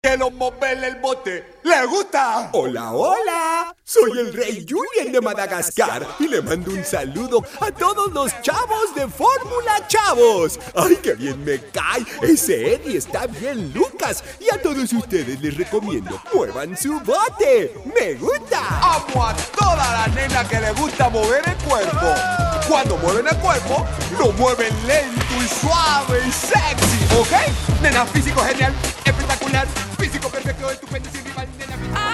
Quiero moverle el bote. ¿Le gusta? Hola, hola. Soy el rey Julien de Madagascar y le mando un saludo a todos los chavos de Fórmula Chavos. ¡Ay, qué bien me cae! Ese Eddie está bien, Lucas. Y a todos ustedes les recomiendo, muevan su bote. ¡Me gusta! Amo a toda la nena que le gusta mover el cuerpo. Cuando mueven el cuerpo, lo mueven lento y suave y sexy, ¿ok? Nena físico genial, espectacular, físico perfecto, estupendo, sin rival, nena Aceleras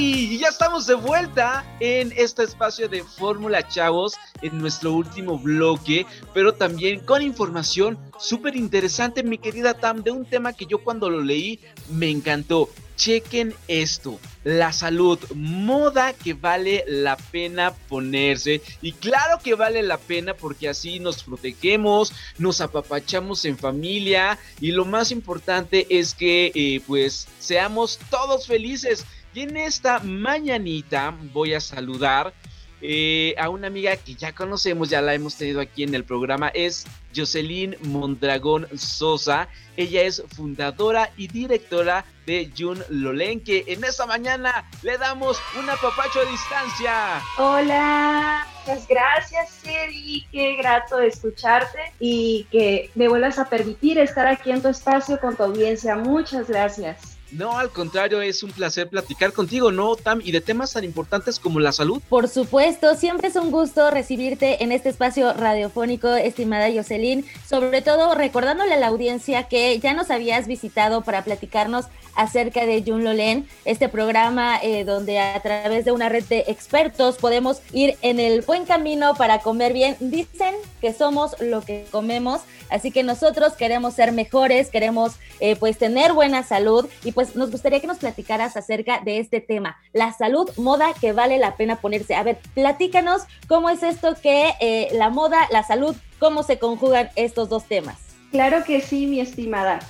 Y ya estamos de vuelta en este espacio de Fórmula Chavos, en nuestro último bloque, pero también con información súper interesante, mi querida Tam, de un tema que yo cuando lo leí me encantó. Chequen esto, la salud, moda que vale la pena ponerse. Y claro que vale la pena porque así nos protegemos, nos apapachamos en familia y lo más importante es que eh, pues seamos todos felices. En esta mañanita voy a saludar eh, a una amiga que ya conocemos, ya la hemos tenido aquí en el programa, es Jocelyn Mondragón Sosa. Ella es fundadora y directora de Jun Lolen, que en esta mañana le damos un apapacho a distancia. Hola, muchas gracias, Eddie. Qué grato escucharte y que me vuelvas a permitir estar aquí en tu espacio con tu audiencia. Muchas gracias. No, al contrario, es un placer platicar contigo, ¿no, Tam? Y de temas tan importantes como la salud. Por supuesto, siempre es un gusto recibirte en este espacio radiofónico, estimada Jocelyn, sobre todo recordándole a la audiencia que ya nos habías visitado para platicarnos acerca de Jun Lolen, este programa eh, donde a través de una red de expertos podemos ir en el buen camino para comer bien. Dicen que somos lo que comemos, así que nosotros queremos ser mejores, queremos eh, pues tener buena salud y pues nos gustaría que nos platicaras acerca de este tema, la salud, moda que vale la pena ponerse. A ver, platícanos cómo es esto que eh, la moda, la salud, cómo se conjugan estos dos temas. Claro que sí, mi estimada.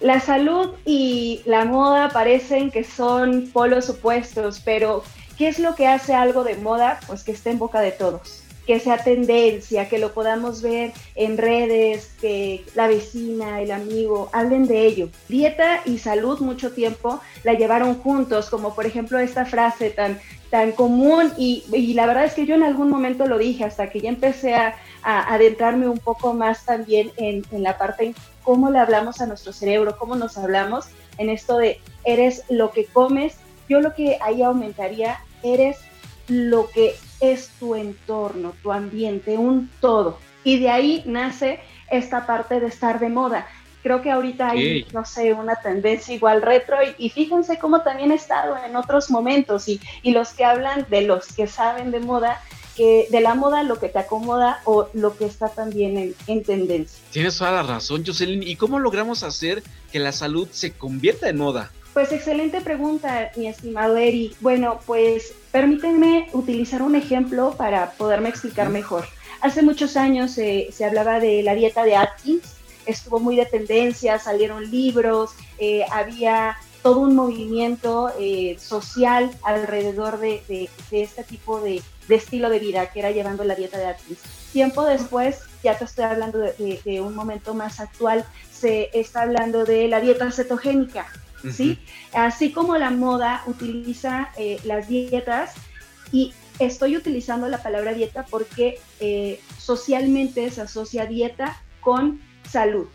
La salud y la moda parecen que son polos opuestos, pero ¿qué es lo que hace algo de moda? Pues que esté en boca de todos, que sea tendencia, que lo podamos ver en redes, que la vecina, el amigo, hablen de ello. Dieta y salud mucho tiempo la llevaron juntos, como por ejemplo esta frase tan, tan común y, la verdad es que yo en algún momento lo dije hasta que ya empecé a, a adentrarme un poco más también en, en la parte cómo le hablamos a nuestro cerebro, cómo nos hablamos en esto de eres lo que comes. Yo lo que ahí aumentaría, eres lo que es tu entorno, tu ambiente, un todo. Y de ahí nace esta parte de estar de moda. Creo que ahorita hay, Sí. no sé, una tendencia igual retro y, y fíjense cómo también he estado en otros momentos y, y los que hablan de los que saben de moda, que de la moda lo que te acomoda o lo que está también en, en tendencia. Tienes toda la razón, Jocelyn. ¿Y cómo logramos hacer que la salud se convierta en moda? Pues excelente pregunta, mi estimado Eri. Bueno, pues permítanme utilizar un ejemplo para poderme explicar mejor. Hace muchos años eh, se hablaba de la dieta de Atkins, estuvo muy de tendencia, salieron libros, eh, había todo un movimiento eh, social alrededor de, de- de este tipo de, de estilo de vida que era llevando la dieta de Atkins. Tiempo después, ya te estoy hablando de un momento más actual, se está hablando de la dieta cetogénica. ¿Sí? Así como la moda utiliza eh, las dietas y estoy utilizando la palabra dieta porque eh, socialmente se asocia dieta con salud.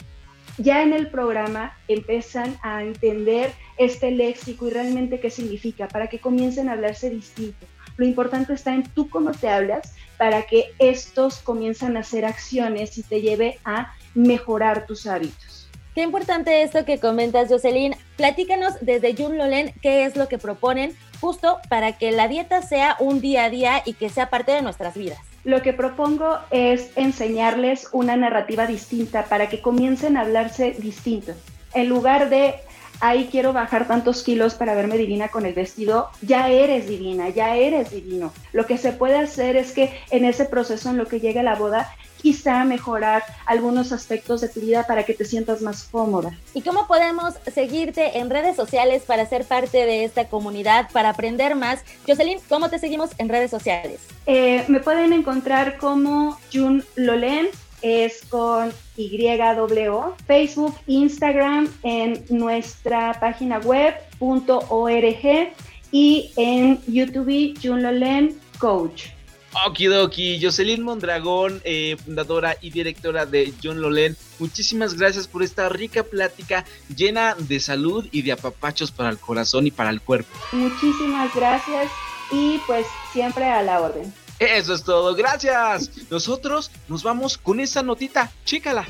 Ya en el programa empiezan a entender este léxico y realmente qué significa para que comiencen a hablarse distinto. Lo importante está en tú cómo te hablas para que estos comiencen a hacer acciones y te lleve a mejorar tus hábitos. Qué importante esto que comentas, Jocelyn. Platícanos desde Jun Lolen qué es lo que proponen justo para que la dieta sea un día a día y que sea parte de nuestras vidas. Lo que propongo es enseñarles una narrativa distinta para que comiencen a hablarse distinto. En lugar de ay, quiero bajar tantos kilos para verme divina con el vestido, ya eres divina, ya eres divino. Lo que se puede hacer es que en ese proceso, en lo que llega la boda, quizá mejorar algunos aspectos de tu vida para que te sientas más cómoda. ¿Y cómo podemos seguirte en redes sociales para ser parte de esta comunidad, para aprender más? Jocelyn, ¿cómo te seguimos en redes sociales? Eh, me pueden encontrar como Jun Lolen, es con YWO, Facebook, Instagram, en nuestra página web .org y en YouTube Jun Lolen Coach. Okidoki, Jocelyn Mondragón, eh, fundadora y directora de John Lolen, muchísimas gracias por esta rica plática llena de salud y de apapachos para el corazón y para el cuerpo. Muchísimas gracias y pues siempre a la orden. Eso es todo, gracias. Nosotros nos vamos con esa notita, chícala.